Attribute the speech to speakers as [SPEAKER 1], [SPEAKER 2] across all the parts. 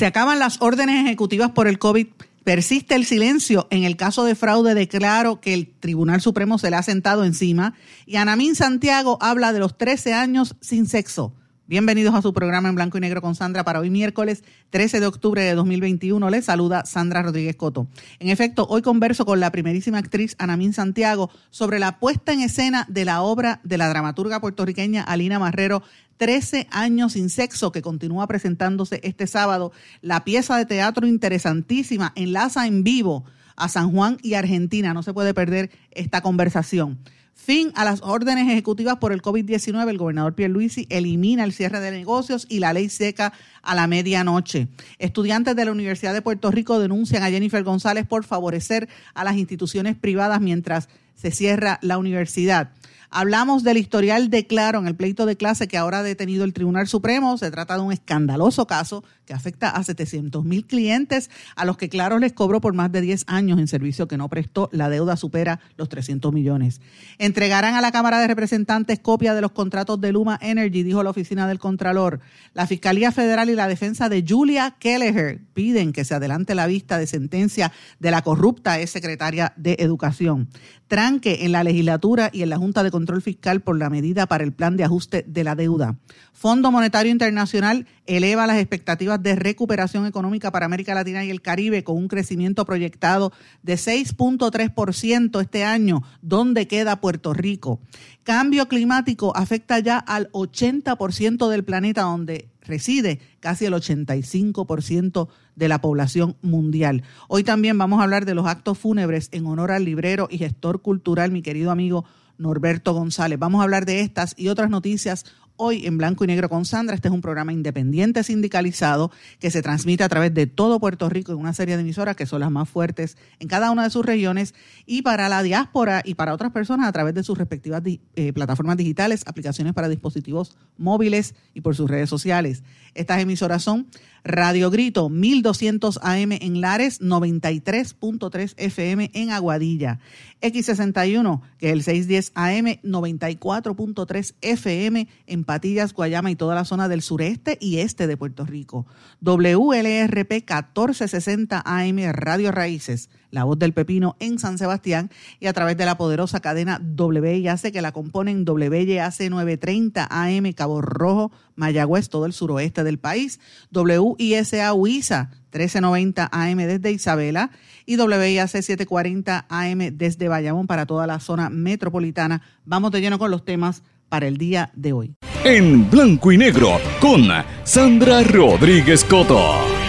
[SPEAKER 1] Se acaban las órdenes ejecutivas por el COVID. Persiste el silencio en el caso de fraude declaro que el Tribunal Supremo se le ha sentado encima. Y Anamín Santiago habla de los 13 años sin sexo. Bienvenidos a su programa en blanco y negro con Sandra para hoy miércoles 13 de octubre de 2021. Les saluda Sandra Rodríguez Coto. En efecto, hoy converso con la primerísima actriz Anamín Santiago sobre la puesta en escena de la obra de la dramaturga puertorriqueña Alina Marrero 13 años sin sexo, que continúa presentándose este sábado. La pieza de teatro interesantísima enlaza en vivo a San Juan y Argentina. No se puede perder esta conversación. Fin a las órdenes ejecutivas por el COVID-19. El gobernador Pierluisi elimina el cierre de negocios y la ley seca a la medianoche. Estudiantes de la Universidad de Puerto Rico denuncian a Jennifer González por favorecer a las instituciones privadas mientras se cierra la universidad. Hablamos del historial de Claro en el pleito de clase que ahora ha detenido el Tribunal Supremo. Se trata de un escandaloso caso que afecta a 700 mil clientes a los que Claro les cobró por más de 10 años en servicio que no prestó. La deuda supera los 300 millones. Entregarán a la Cámara de Representantes copia de los contratos de Luma Energy, dijo la oficina del Contralor. La Fiscalía Federal y la defensa de Julia Kelleher piden que se adelante la vista de sentencia de la corrupta ex secretaria de Educación. Tranque en la legislatura y en la Junta de Control Fiscal por la medida para el plan de ajuste de la deuda. Fondo Monetario Internacional eleva las expectativas de recuperación económica para América Latina y el Caribe con un crecimiento proyectado de 6.3% este año. ¿Dónde queda Puerto Rico? Cambio climático afecta ya al 80% del planeta donde reside casi el 85% de la población mundial. Hoy también vamos a hablar de los actos fúnebres en honor al librero y gestor cultural, mi querido amigo Norberto González. Vamos a hablar de estas y otras noticias hoy en Blanco y Negro con Sandra. Este es un programa independiente sindicalizado que se transmite a través de todo Puerto Rico en una serie de emisoras que son las más fuertes en cada una de sus regiones y para la diáspora y para otras personas a través de sus respectivas eh, plataformas digitales, aplicaciones para dispositivos móviles y por sus redes sociales. Estas emisoras son Radio Grito 1200 AM en Lares, 93.3 FM en Aguadilla, X61, que es el 610 AM, 94.3 FM en Patillas, Guayama y toda la zona del sureste y este de Puerto Rico, WLRP 1460 AM Radio Raíces, la Voz del Pepino en San Sebastián y a través de la poderosa cadena WIAC que la componen WIAC 930 AM Cabo Rojo, Mayagüez, todo el suroeste del país, WISA Huiza 1390 AM desde Isabela y WIAC 740 AM desde Bayamón para toda la zona metropolitana. Vamos de lleno con los temas para el día de hoy.
[SPEAKER 2] En blanco y negro con Sandra Rodríguez Coto.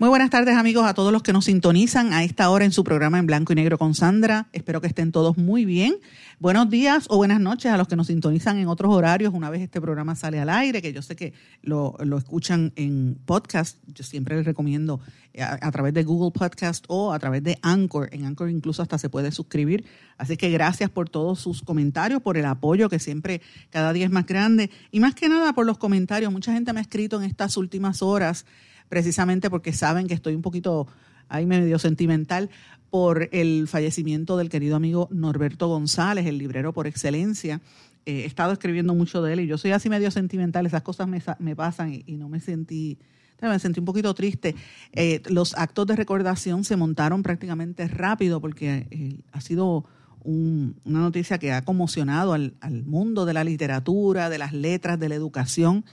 [SPEAKER 1] Muy buenas tardes amigos a todos los que nos sintonizan a esta hora en su programa en blanco y negro con Sandra. Espero que estén todos muy bien. Buenos días o buenas noches a los que nos sintonizan en otros horarios una vez este programa sale al aire, que yo sé que lo, escuchan en podcast. Yo siempre les recomiendo eh, a, a, través de Google Podcast o a través de Anchor. En Anchor incluso hasta se puede suscribir. Así que gracias por todos sus comentarios, por el apoyo que siempre cada día es más grande y más que nada por los comentarios. Mucha gente me ha escrito en estas últimas horas precisamente porque saben que estoy un poquito ahí medio sentimental por el fallecimiento del querido amigo Norberto González, el librero por excelencia. Eh, he estado escribiendo mucho de él y yo soy así medio sentimental, esas cosas me, me pasan y, no me sentí, me sentí un poquito triste. Eh, los actos de recordación se montaron prácticamente rápido porque eh, ha sido una noticia que ha conmocionado al, al mundo de la literatura, de las letras, de la educación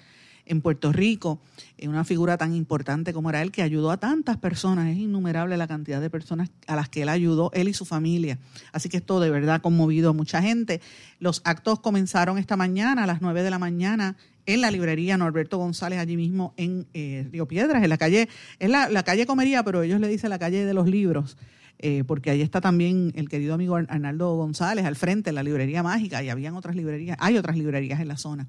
[SPEAKER 1] en Puerto Rico, una figura tan importante como era él, que ayudó a tantas personas, es innumerable la cantidad de personas a las que él ayudó, él y su familia. Así que esto de verdad ha conmovido a mucha gente. Los actos comenzaron esta mañana, a las 9 de la mañana, en la librería Norberto González, allí mismo en eh, Río Piedras, en la calle, es la, calle Comería, pero ellos le dicen la calle de los libros. Eh, porque ahí está también el querido amigo Arnaldo González al frente, la librería mágica, y habían otras librerías, hay otras librerías en la zona.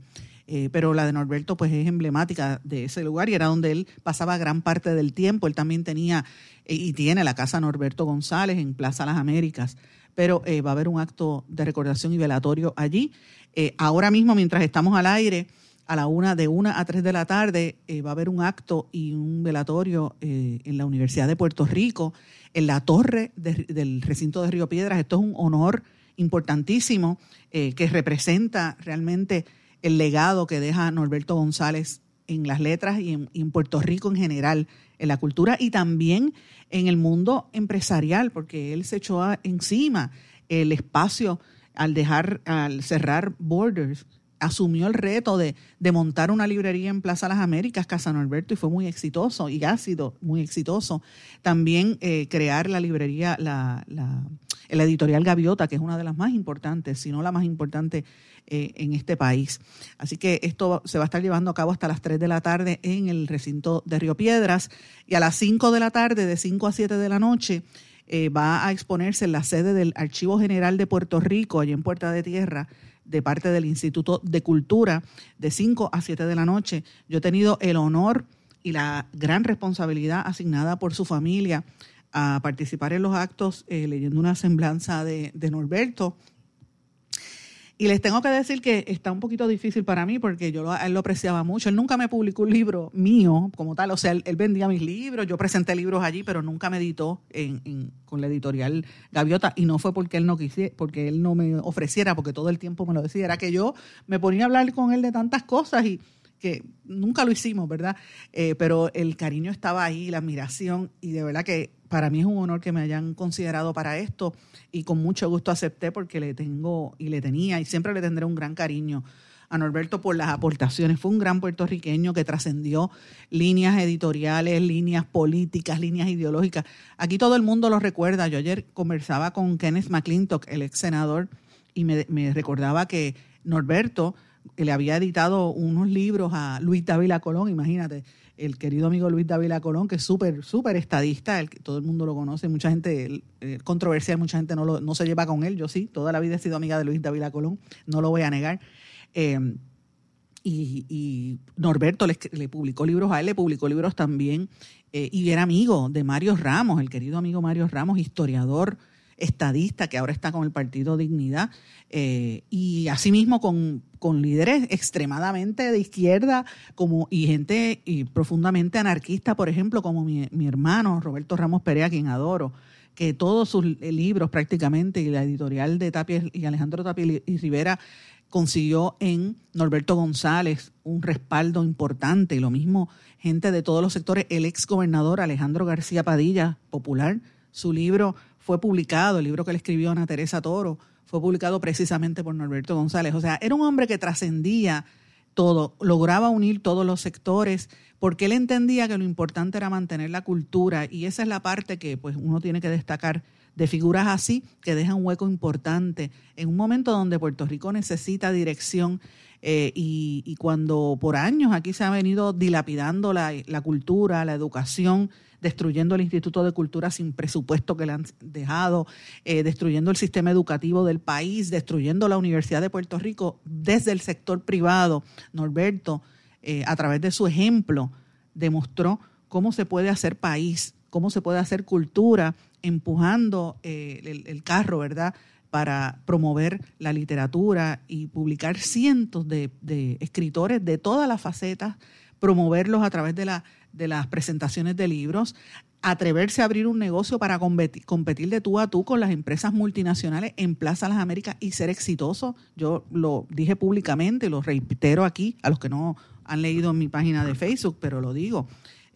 [SPEAKER 1] Eh, pero la de Norberto pues es emblemática de ese lugar y era donde él pasaba gran parte del tiempo. Él también tenía y tiene la casa Norberto González en Plaza Las Américas, pero va a haber un acto de recordación y velatorio allí. ahora mismo, mientras estamos al aire, a la una, de una a tres de la tarde, eh, va a haber un acto y un velatorio eh, en la Universidad de Puerto Rico, en la torre del recinto de Río Piedras. Esto es un honor importantísimo eh, que representa realmente el legado que deja Norberto González en las letras y en, Puerto Rico en general, en la cultura y también en el mundo empresarial, porque él se echó encima el espacio al dejar, al cerrar Borders asumió el reto de, montar una librería en Plaza Las Américas, Casa Norberto, y fue muy exitoso y ha sido muy exitoso. También eh, crear la librería, la, editorial Gaviota, que es una de las más importantes, si no la más importante eh, en este país. Así que esto se va a estar llevando a cabo hasta las 3 de la tarde en el recinto de Río Piedras y a las 5 de la tarde, de 5 a 7 de la noche, eh, va a exponerse en la sede del Archivo General de Puerto Rico, allí en Puerta de Tierra, de parte del Instituto de Cultura de 5 a 7 de la noche. Yo he tenido el honor y la gran responsabilidad asignada por su familia a participar en los actos eh, leyendo una semblanza de, de Norberto y les tengo que decir que está un poquito difícil para mí porque yo él lo apreciaba mucho. Él nunca me publicó un libro mío como tal. O sea, él, vendía mis libros, yo presenté libros allí, pero nunca me editó en, con la editorial Gaviota. Y no fue porque él no quisiera, porque él no me ofreciera, porque todo el tiempo me lo decía. Era que yo me ponía a hablar con él de tantas cosas y que nunca lo hicimos, ¿verdad? Eh, pero el cariño estaba ahí, la admiración, y de verdad que para mí es un honor que me hayan considerado para esto y con mucho gusto acepté porque le tengo y le tenía y siempre le tendré un gran cariño a Norberto por las aportaciones. Fue un gran puertorriqueño que trascendió líneas editoriales, líneas políticas, líneas ideológicas. Aquí todo el mundo lo recuerda. Yo ayer conversaba con Kenneth McClintock, el ex senador, y me, me recordaba que Norberto le había editado unos libros a Luis Dávila Colón, imagínate, el querido amigo Luis Dávila Colón, que es súper, súper estadista, el todo el mundo lo conoce, mucha gente, eh, controversial, mucha gente no, lo, no se lleva con él, yo sí, toda la vida he sido amiga de Luis Dávila Colón, no lo voy a negar. Eh, y, Norberto le, publicó libros a él, le publicó libros también, eh, y era amigo de Mario Ramos, el querido amigo Mario Ramos, historiador, estadista que ahora está con el Partido Dignidad eh, y asimismo con, con líderes extremadamente de izquierda como y gente profundamente anarquista, por ejemplo, como mi, mi hermano Roberto Ramos Perea, quien adoro que todos sus libros prácticamente y la editorial de Tapia y Alejandro Tapia y Rivera consiguió en Norberto González un respaldo importante. Y lo mismo gente de todos los sectores, el ex gobernador Alejandro García Padilla, popular, su libro fue publicado, el libro que le escribió Ana Teresa Toro, fue publicado precisamente por Norberto González. O sea, era un hombre que trascendía todo, lograba unir todos los sectores, porque él entendía que lo importante era mantener la cultura y esa es la parte que pues uno tiene que destacar de figuras así que dejan un hueco importante en un momento donde Puerto Rico necesita dirección eh, y, cuando por años aquí se ha venido dilapidando la, la cultura, la educación, destruyendo el Instituto de Cultura sin presupuesto que le han dejado, eh, destruyendo el sistema educativo del país, destruyendo la Universidad de Puerto Rico desde el sector privado. Norberto, eh, a través de su ejemplo, demostró cómo se puede hacer país, cómo se puede hacer cultura, empujando eh, el, carro, ¿verdad? para promover la literatura y publicar cientos de, escritores de todas las facetas, promoverlos a través de la de las presentaciones de libros, atreverse a abrir un negocio para competir, de tú a tú con las empresas multinacionales en Plaza Las Américas y ser exitoso. Yo lo dije públicamente, lo reitero aquí a los que no han leído mi página de Facebook, pero lo digo.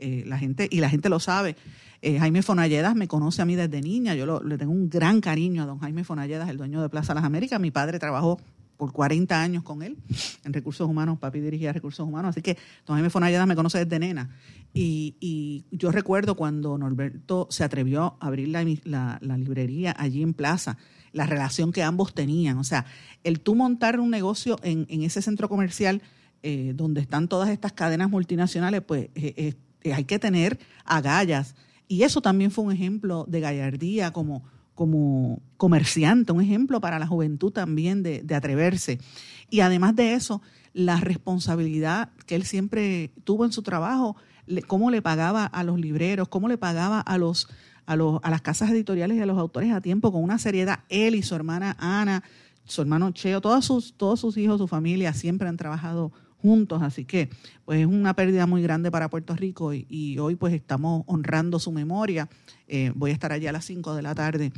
[SPEAKER 1] Eh, la gente y la gente lo sabe. Eh, Jaime Fonalledas me conoce a mí desde niña. Yo le tengo un gran cariño a don Jaime Fonalledas, el dueño de Plaza Las Américas. Mi padre trabajó por 40 años con él en recursos humanos, papi dirigía recursos humanos, así que don Jaime Fonalleda me conoce desde nena. Y, yo recuerdo cuando Norberto se atrevió a abrir la, librería allí en Plaza, la relación que ambos tenían, o sea, el tú montar un negocio en, ese centro comercial eh, donde están todas estas cadenas multinacionales, pues eh, hay que tener agallas Y eso también fue un ejemplo de gallardía como, como comerciante, un ejemplo para la juventud también de, atreverse. Y además de eso, la responsabilidad que él siempre tuvo en su trabajo, cómo le pagaba a los libreros, cómo le pagaba a los a, los, a las casas editoriales y a los autores a tiempo con una seriedad. Él y su hermana Ana, su hermano Cheo, todos sus, todos sus hijos, su familia siempre han trabajado juntos, así que pues es una pérdida muy grande para Puerto Rico y, hoy pues estamos honrando su memoria. Eh, voy a estar allí a las 5 de la tarde,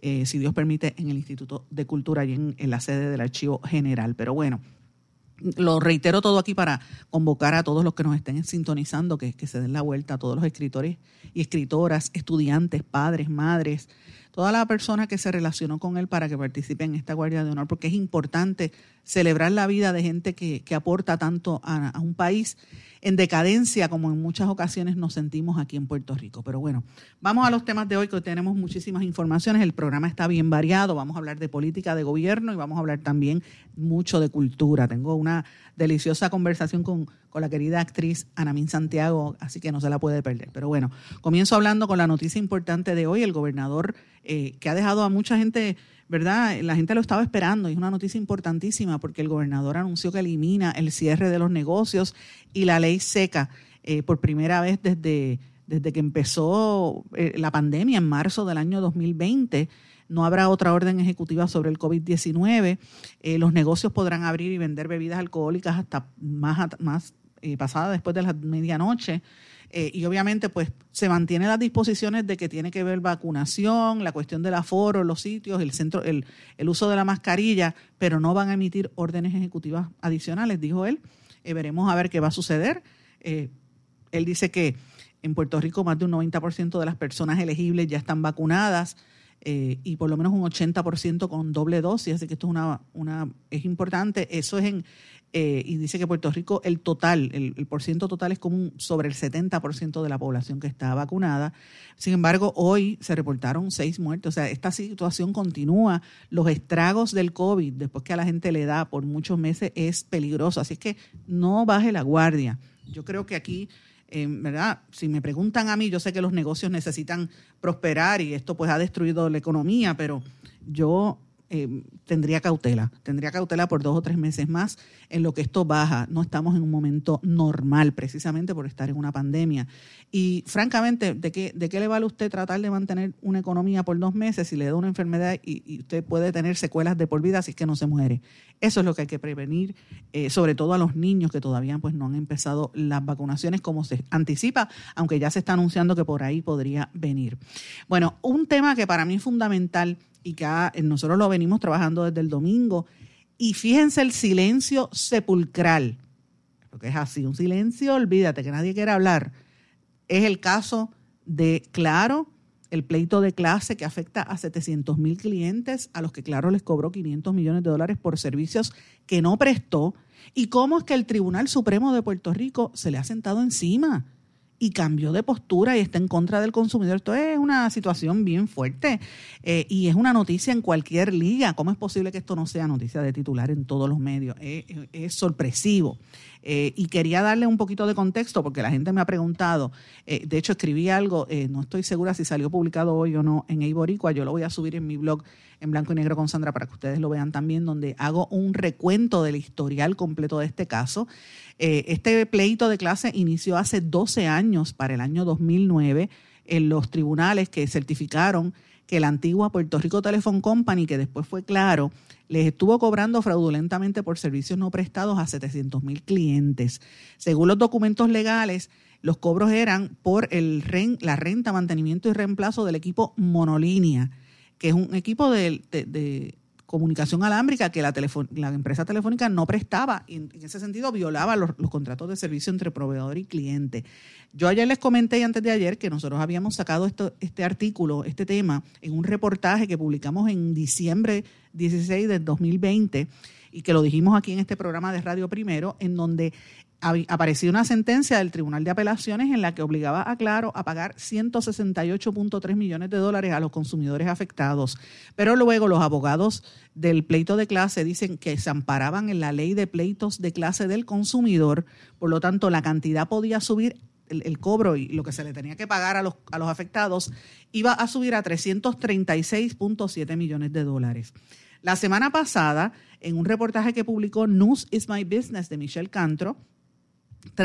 [SPEAKER 1] eh, si Dios permite, en el Instituto de Cultura, en, en la sede del Archivo General. Pero bueno, lo reitero todo aquí para convocar a todos los que nos estén sintonizando, que, que, se den la vuelta, a todos los escritores y escritoras, estudiantes, padres, madres, toda la persona que se relacionó con él para que participe en esta Guardia de Honor, porque es importante celebrar la vida de gente que, que aporta tanto a, a un país en decadencia como en muchas ocasiones nos sentimos aquí en Puerto Rico. Pero bueno, vamos a los temas de hoy, que hoy tenemos muchísimas informaciones. El programa está bien variado. Vamos a hablar de política de gobierno y vamos a hablar también mucho de cultura. Tengo una deliciosa conversación con, con la querida actriz Anamín Santiago, así que no se la puede perder. Pero bueno, comienzo hablando con la noticia importante de hoy. El gobernador eh, que ha dejado a mucha gente ¿verdad? La gente lo estaba esperando y es una noticia importantísima porque el gobernador anunció que elimina el cierre de los negocios y la ley seca eh, por primera vez desde, desde que empezó eh, la pandemia en marzo del año 2020. No habrá otra orden ejecutiva sobre el COVID-19. Eh, los negocios podrán abrir y vender bebidas alcohólicas hasta más, más pasada después de la medianoche. Eh, y obviamente pues se mantienen las disposiciones de que tiene que ver vacunación, la cuestión del aforo, los sitios, el centro, el, el uso de la mascarilla, pero no van a emitir órdenes ejecutivas adicionales, dijo él. Eh, veremos a ver qué va a suceder. Eh, él dice que en Puerto Rico más de un 90% de las personas elegibles ya están vacunadas. Y por lo menos un 80% con doble dosis, así que esto es una, una es importante. Eso es en, eh, y dice que Puerto Rico, el total, el, el por ciento total es como sobre el 70% de la población que está vacunada. Sin embargo, hoy se reportaron seis muertes. O sea, esta situación continúa. Los estragos del COVID, después que a la gente le da por muchos meses, es peligroso. Así que no baje la guardia. Yo creo que aquí eh, ¿verdad? Si me preguntan a mí, yo sé que los negocios necesitan prosperar y esto pues ha destruido la economía, pero yo eh, tendría cautela, tendría cautela por dos o tres meses más en lo que esto baja. No estamos en un momento normal, precisamente por estar en una pandemia. Y francamente, ¿de qué, de qué le vale usted tratar de mantener una economía por dos meses si le da una enfermedad y, usted puede tener secuelas de por vida si es que no se muere? Eso es lo que hay que prevenir, eh, sobre todo a los niños que todavía pues, no han empezado las vacunaciones como se anticipa, aunque ya se está anunciando que por ahí podría venir. Bueno, un tema que para mí es fundamental y que nosotros lo venimos trabajando desde el domingo. Y fíjense el silencio sepulcral, porque es así, un silencio, olvídate que nadie quiere hablar. Es el caso de Claro, el pleito de clase que afecta a 700 mil clientes a los que Claro les cobró 500 millones de dólares por servicios que no prestó. Y cómo es que el Tribunal Supremo de Puerto Rico se le ha sentado encima y cambió de postura y está en contra del consumidor. Esto es una situación bien fuerte eh, y es una noticia en cualquier liga. ¿Cómo es posible que esto no sea noticia de titular en todos los medios? es sorpresivo. Eh, y quería darle un poquito de contexto porque la gente me ha preguntado, eh, de hecho escribí algo, no estoy segura si salió publicado hoy o no en Eiboricua, yo lo voy a subir en mi blog en blanco y negro con Sandra para que ustedes lo vean también, donde hago un recuento del historial completo de este caso. Este pleito de clase inició hace 12 años, para el año 2009, en los tribunales que certificaron que la antigua Puerto Rico Telephone Company, que después fue claro, les estuvo cobrando fraudulentamente por servicios no prestados a 700 mil clientes. Según los documentos legales, los cobros eran por el la renta, mantenimiento y reemplazo del equipo Monolínea, que es un equipo de, comunicación alámbrica que la, la empresa telefónica no prestaba y en, ese sentido violaba los, contratos de servicio entre proveedor y cliente. Yo ayer les comenté antes de ayer que nosotros habíamos sacado esto, este artículo, este tema, en un reportaje que publicamos en diciembre 16 del 2020 y que lo dijimos aquí en este programa de Radio Primero, en donde apareció una sentencia del Tribunal de Apelaciones en la que obligaba a Claro a pagar 168.3 millones de dólares a los consumidores afectados. Pero luego los abogados del pleito de clase dicen que se amparaban en la ley de pleitos de clase del consumidor, por lo tanto la cantidad podía subir el, cobro y lo que se le tenía que pagar a los, a los afectados iba a subir a 336.7 millones de dólares. La semana pasada, en un reportaje que publicó News is My Business de Michelle Cantro,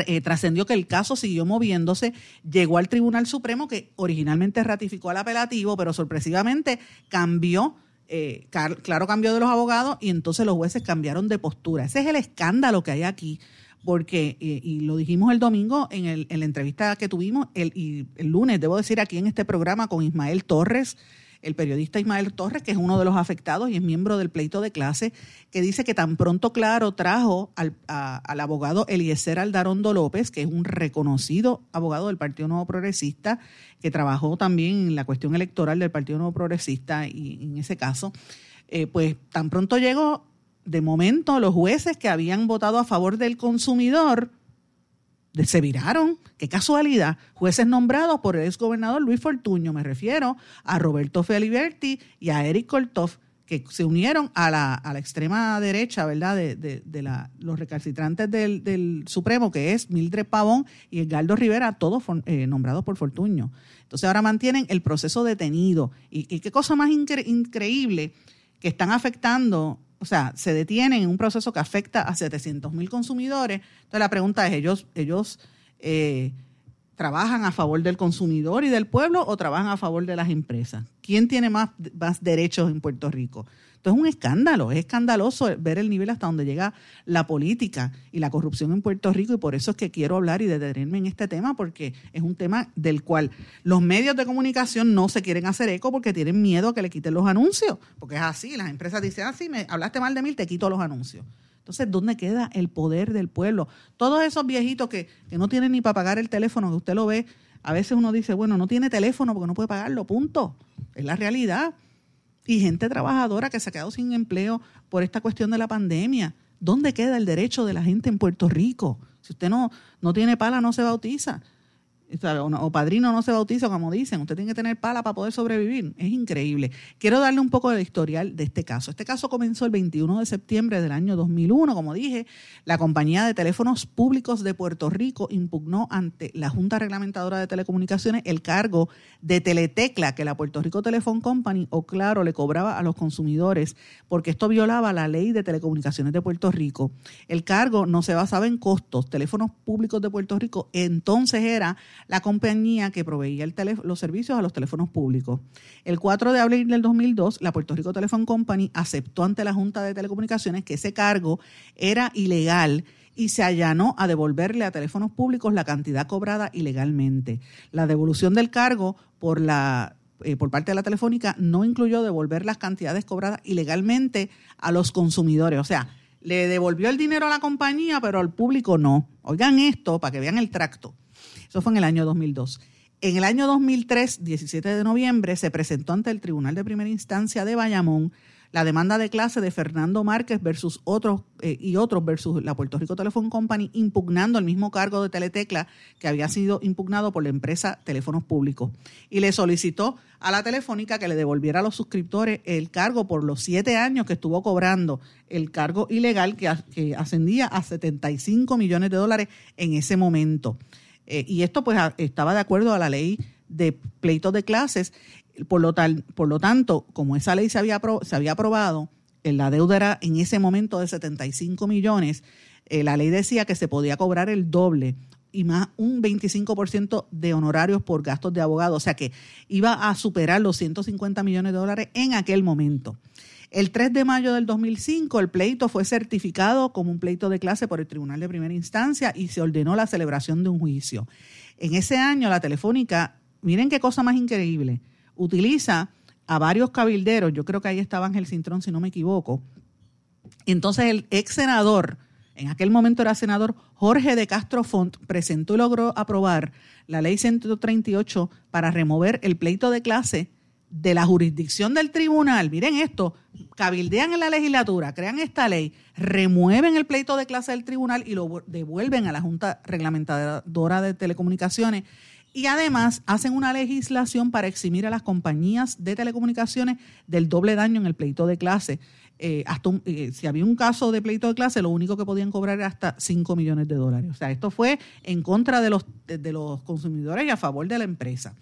[SPEAKER 1] eh, trascendió que el caso siguió moviéndose, llegó al Tribunal Supremo que originalmente ratificó el apelativo, pero sorpresivamente cambió, eh, claro, cambió de los abogados y entonces los jueces cambiaron de postura. Ese es el escándalo que hay aquí, porque, eh, y lo dijimos el domingo en, el, en la entrevista que tuvimos, el, y el lunes, debo decir, aquí en este programa con Ismael Torres, el periodista Ismael Torres, que es uno de los afectados y es miembro del pleito de clase, que dice que tan pronto Claro trajo al, abogado Eliezer Aldarondo López, que es un reconocido abogado del Partido Nuevo Progresista, que trabajó también en la cuestión electoral del Partido Nuevo Progresista y en ese caso, eh, pues tan pronto llegó, de momento los jueces que habían votado a favor del consumidor, se viraron. Qué casualidad. Jueces nombrados por el exgobernador Luis Fortuño. Me refiero a Roberto Feliberti y a Eric Koltov, que se unieron a la, a la extrema derecha, ¿verdad?, de, de, la, los recalcitrantes del, Supremo, que es Mildred Pavón y Edgardo Rivera, todos eh, nombrados por Fortuño. Entonces ahora mantienen el proceso detenido. Y, qué cosa más increíble que están afectando o sea, se detienen en un proceso que afecta a 700 mil consumidores. Entonces la pregunta es, ¿ellos, ellos eh, trabajan a favor del consumidor y del pueblo o trabajan a favor de las empresas? ¿Quién tiene más, más derechos en Puerto Rico? Esto es un escándalo, es escandaloso ver el nivel hasta donde llega la política y la corrupción en Puerto Rico y por eso es que quiero hablar y detenerme en este tema porque es un tema del cual los medios de comunicación no se quieren hacer eco porque tienen miedo a que le quiten los anuncios, porque es así, las empresas dicen, ah, me hablaste mal de mí, te quito los anuncios. Entonces, ¿dónde queda el poder del pueblo? Todos esos viejitos que, que no tienen ni para pagar el teléfono, que usted lo ve, a veces uno dice, bueno, no tiene teléfono porque no puede pagarlo, punto. Es la realidad y gente trabajadora que se ha quedado sin empleo por esta cuestión de la pandemia. ¿Dónde queda el derecho de la gente en Puerto Rico? Si usted no, no tiene pala, no se bautiza o padrino no se bautiza, como dicen, usted tiene que tener pala para poder sobrevivir. Es increíble. Quiero darle un poco de historial de este caso. Este caso comenzó el 21 de septiembre del año 2001. Como dije, la compañía de teléfonos públicos de Puerto Rico impugnó ante la Junta Reglamentadora de Telecomunicaciones el cargo de teletecla que la Puerto Rico Telephone Company o Claro le cobraba a los consumidores porque esto violaba la ley de telecomunicaciones de Puerto Rico. El cargo no se basaba en costos. Teléfonos públicos de Puerto Rico entonces era la compañía que proveía los servicios a los teléfonos públicos. El 4 de abril del 2002, la Puerto Rico Telephone Company aceptó ante la Junta de Telecomunicaciones que ese cargo era ilegal y se allanó a devolverle a teléfonos públicos la cantidad cobrada ilegalmente. La devolución del cargo por la eh, por parte de la telefónica no incluyó devolver las cantidades cobradas ilegalmente a los consumidores. O sea, le devolvió el dinero a la compañía, pero al público no. Oigan esto para que vean el tracto. Eso fue en el año 2002. En el año 2003, 17 de noviembre, se presentó ante el Tribunal de Primera Instancia de Bayamón la demanda de clase de Fernando Márquez versus otros eh, y otros versus la Puerto Rico Telephone Company, impugnando el mismo cargo de Teletecla que había sido impugnado por la empresa Teléfonos Públicos. Y le solicitó a la Telefónica que le devolviera a los suscriptores el cargo por los siete años que estuvo cobrando el cargo ilegal que, que ascendía a 75 millones de dólares en ese momento. Eh, y esto pues estaba de acuerdo a la ley de pleitos de clases. Por lo, tal, por lo tanto, como esa ley se había, se había aprobado, eh, la deuda era en ese momento de 75 millones, eh, la ley decía que se podía cobrar el doble y más un 25% de honorarios por gastos de abogado, o sea que iba a superar los 150 millones de dólares en aquel momento. El 3 de mayo del 2005 el pleito fue certificado como un pleito de clase por el Tribunal de Primera Instancia y se ordenó la celebración de un juicio. En ese año la Telefónica, miren qué cosa más increíble, utiliza a varios cabilderos, yo creo que ahí estaba Ángel Cintrón si no me equivoco. Entonces el ex senador, en aquel momento era senador Jorge de Castro Font, presentó y logró aprobar la ley 138 para remover el pleito de clase de la jurisdicción del tribunal, miren esto, cabildean en la legislatura, crean esta ley, remueven el pleito de clase del tribunal y lo devuelven a la Junta Reglamentadora de Telecomunicaciones Y además hacen una legislación para eximir a las compañías de telecomunicaciones del doble daño en el pleito de clase. Eh, hasta eh, si había un caso de pleito de clase, lo único que podían cobrar era hasta 5 millones de dólares. O sea, esto fue en contra de los, de los consumidores y a favor de la empresa.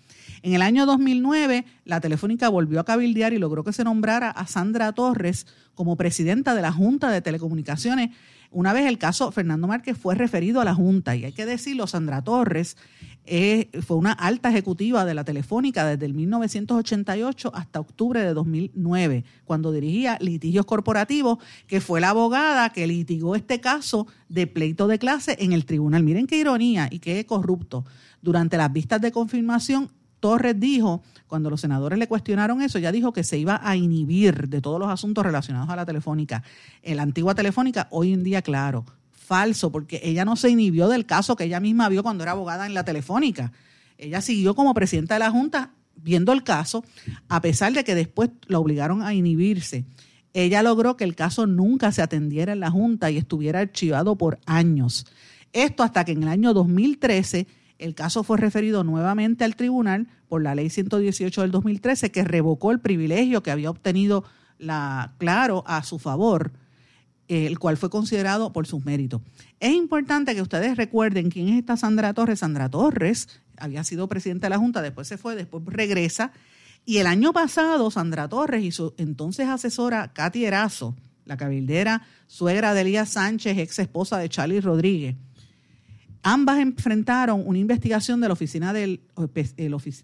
[SPEAKER 1] En el año 2009, la Telefónica volvió a cabildear y logró que se nombrara a Sandra Torres como presidenta de la Junta de Telecomunicaciones. Una vez el caso Fernando Márquez fue referido a la Junta, y hay que decirlo, Sandra Torres eh, fue una alta ejecutiva de la Telefónica desde el 1988 hasta octubre de 2009, cuando dirigía litigios corporativos, que fue la abogada que litigó este caso de pleito de clase en el tribunal. Miren qué ironía y qué corrupto. Durante las vistas de confirmación, Torres dijo, cuando los senadores le cuestionaron eso, ya dijo que se iba a inhibir de todos los asuntos relacionados a la telefónica. La antigua telefónica, hoy en día, claro, falso, porque ella no se inhibió del caso que ella misma vio cuando era abogada en la telefónica. Ella siguió como presidenta de la Junta viendo el caso, a pesar de que después la obligaron a inhibirse. Ella logró que el caso nunca se atendiera en la Junta y estuviera archivado por años. Esto hasta que en el año 2013 el caso fue referido nuevamente al tribunal por la ley 118 del 2013 que revocó el privilegio que había obtenido la Claro a su favor, el cual fue considerado por sus méritos. Es importante que ustedes recuerden quién es esta Sandra Torres. Sandra Torres había sido presidenta de la Junta, después se fue, después regresa. Y el año pasado, Sandra Torres y su entonces asesora Katy Erazo, la cabildera suegra de Elías Sánchez, ex esposa de Charlie Rodríguez, Ambas enfrentaron una investigación de la oficina del,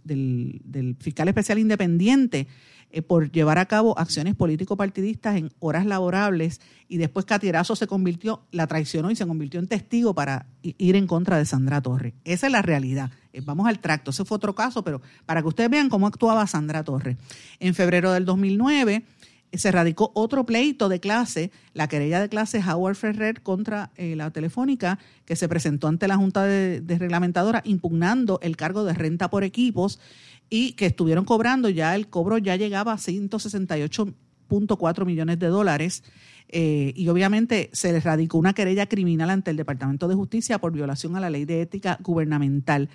[SPEAKER 1] del, fiscal especial independiente eh, por llevar a cabo acciones político-partidistas en horas laborables y después Catirazo se convirtió, la traicionó y se convirtió en testigo para ir en contra de Sandra Torres. Esa es la realidad. Eh, vamos al tracto, ese fue otro caso, pero para que ustedes vean cómo actuaba Sandra Torres. En febrero del 2009 se radicó otro pleito de clase, la querella de clase Howard Ferrer contra eh, la Telefónica, que se presentó ante la Junta de, Reglamentadora impugnando el cargo de renta por equipos y que estuvieron cobrando, ya el cobro ya llegaba a 168.4 millones de dólares. Eh, y obviamente se les radicó una querella criminal ante el Departamento de Justicia por violación a la ley de ética gubernamental.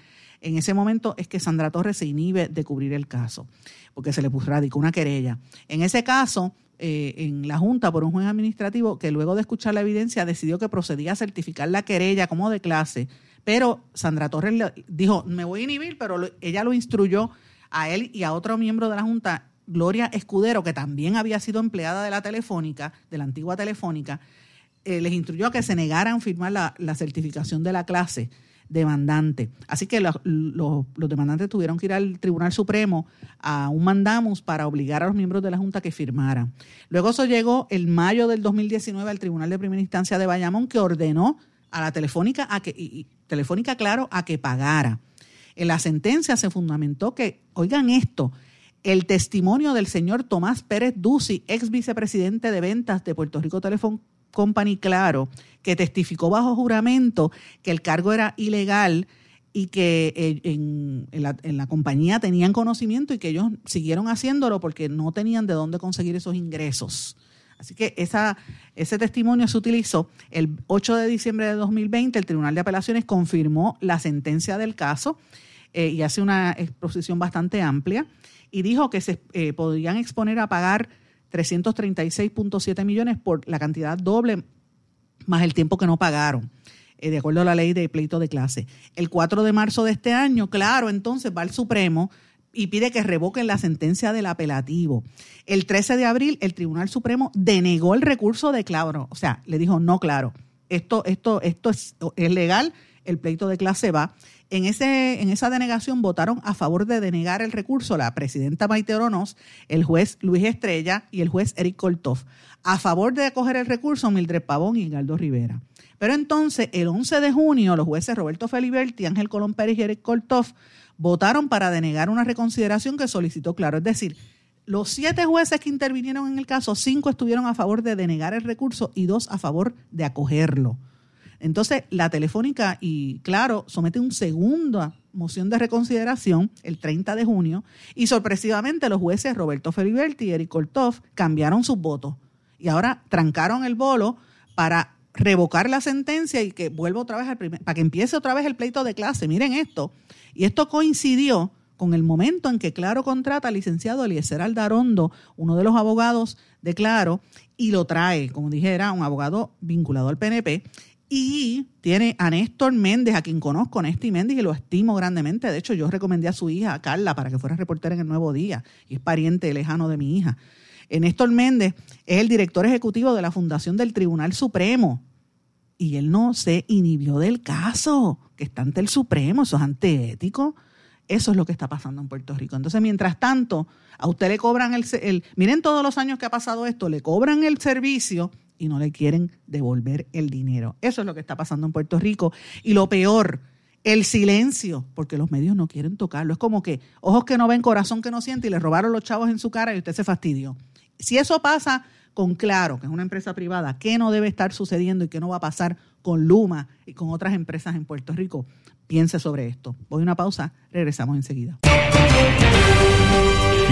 [SPEAKER 1] En ese momento es que Sandra Torres se inhibe de cubrir el caso porque se le puso, radicó una querella. En ese caso, eh, en la Junta por un juez administrativo que luego de escuchar la evidencia decidió que procedía a certificar la querella como de clase, pero Sandra Torres dijo, me voy a inhibir, pero ella lo instruyó a él y a otro miembro de la Junta, Gloria Escudero, que también había sido empleada de la Telefónica, de la antigua Telefónica, eh, les instruyó a que se negaran a firmar la certificación de la clase demandante. Así que los, demandantes tuvieron que ir al Tribunal Supremo a un mandamus para obligar a los miembros de la Junta que firmaran. Luego eso llegó el mayo del 2019 al Tribunal de Primera Instancia de Bayamón que ordenó a la Telefónica, a que, Telefónica, claro, a que pagara. En la sentencia se fundamentó que, oigan esto, el testimonio del señor Tomás Pérez Duci, ex vicepresidente de ventas de Puerto Rico Telecom Company Claro, que testificó bajo juramento que el cargo era ilegal y que eh, en, la, compañía tenían conocimiento y que ellos siguieron haciéndolo porque no tenían de dónde conseguir esos ingresos. Así que ese testimonio se utilizó. El 8 de diciembre de 2020, el Tribunal de Apelaciones confirmó la sentencia del caso eh, y hace una exposición bastante amplia y dijo que se eh, podían exponer a pagar 336.7 millones por la cantidad doble más el tiempo que no pagaron, eh, de acuerdo a la ley de pleito de clase. El 4 de marzo de este año, claro, entonces va al Supremo y pide que revoquen la sentencia del apelativo. El 13 de abril, el Tribunal Supremo denegó el recurso de Claro, o sea, le dijo, no, claro, esto, esto, esto es, es legal, el pleito de clase va. En, ese, en esa denegación votaron a favor de denegar el recurso la presidenta Maite Oronos, el juez Luis Estrella y el juez Eric Koltov. A favor de acoger el recurso, Mildred Pavón y Galdo Rivera. Pero entonces, el 11 de junio, los jueces Roberto Feliberti, Ángel Colón Pérez y Eric Koltov votaron para denegar una reconsideración que solicitó Claro. Es decir, los siete jueces que intervinieron en el caso, cinco estuvieron a favor de denegar el recurso y dos a favor de acogerlo. Entonces, la Telefónica y Claro somete una segunda moción de reconsideración el 30 de junio y sorpresivamente los jueces Roberto Feliberti y Eric Koltov cambiaron sus votos y ahora trancaron el bolo para revocar la sentencia y que vuelva otra vez al primer, para que empiece otra vez el pleito de clase. Miren esto. Y esto coincidió con el momento en que Claro contrata al licenciado Eliezer Aldarondo, uno de los abogados de Claro, y lo trae, como dijera, un abogado vinculado al PNP. Y tiene a Néstor Méndez, a quien conozco, Néstor Méndez, y lo estimo grandemente. De hecho, yo recomendé a su hija, Carla, para que fuera reportera en el Nuevo Día, y es pariente lejano de mi hija. Eh, Néstor Méndez es el director ejecutivo de la Fundación del Tribunal Supremo. Y él no se inhibió del caso, que está ante el Supremo, eso es antiético. Eso es lo que está pasando en Puerto Rico. Entonces, mientras tanto, a usted le cobran el, el, miren todos los años que ha pasado esto, le cobran el servicio y no le quieren devolver el dinero. Eso es lo que está pasando en Puerto Rico. Y lo peor, el silencio, porque los medios no quieren tocarlo. Es como que ojos que no ven, corazón que no siente y le robaron los chavos en su cara y usted se fastidió. Si eso pasa con Claro, que es una empresa privada, ¿qué no debe estar sucediendo y qué no va a pasar con Luma y con otras empresas en Puerto Rico? Piense sobre esto. Voy a una pausa, regresamos enseguida.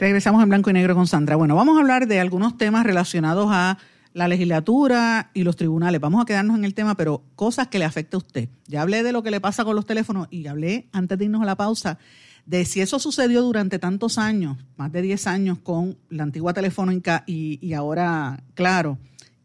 [SPEAKER 1] Regresamos en blanco y negro con Sandra. Bueno, vamos a hablar de algunos temas relacionados a la legislatura y los tribunales. Vamos a quedarnos en el tema, pero cosas que le afecta a usted. Ya hablé de lo que le pasa con los teléfonos y hablé antes de irnos a la pausa de si eso sucedió durante tantos años, más de 10 años con la antigua telefónica y, y ahora, claro,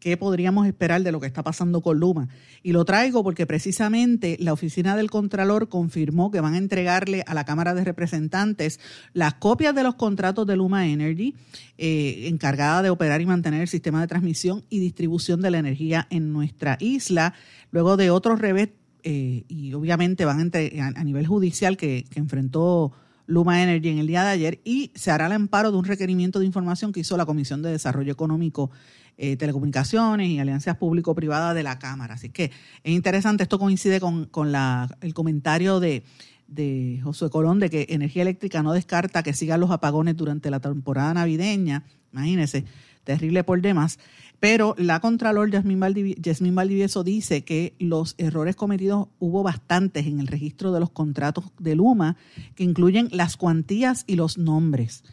[SPEAKER 1] qué podríamos esperar de lo que está pasando con Luma. Y lo traigo porque precisamente la oficina del Contralor confirmó que van a entregarle a la Cámara de Representantes las copias de los contratos de Luma Energy, eh, encargada de operar y mantener el sistema de transmisión y distribución de la energía en nuestra isla, luego de otros revés, eh, y obviamente van a, a nivel judicial que, que enfrentó Luma Energy en el día de ayer y se hará el amparo de un requerimiento de información que hizo la Comisión de Desarrollo Económico eh, telecomunicaciones y alianzas público-privadas de la Cámara. Así que es interesante, esto coincide con, el comentario de, de Josué Colón de que Energía Eléctrica no descarta que sigan los apagones durante la temporada navideña. Imagínense, terrible por demás. Pero la Contralor Yasmín Valdivieso dice que los errores cometidos hubo bastantes en el registro de los contratos de Luma, que incluyen las cuantías y los nombres.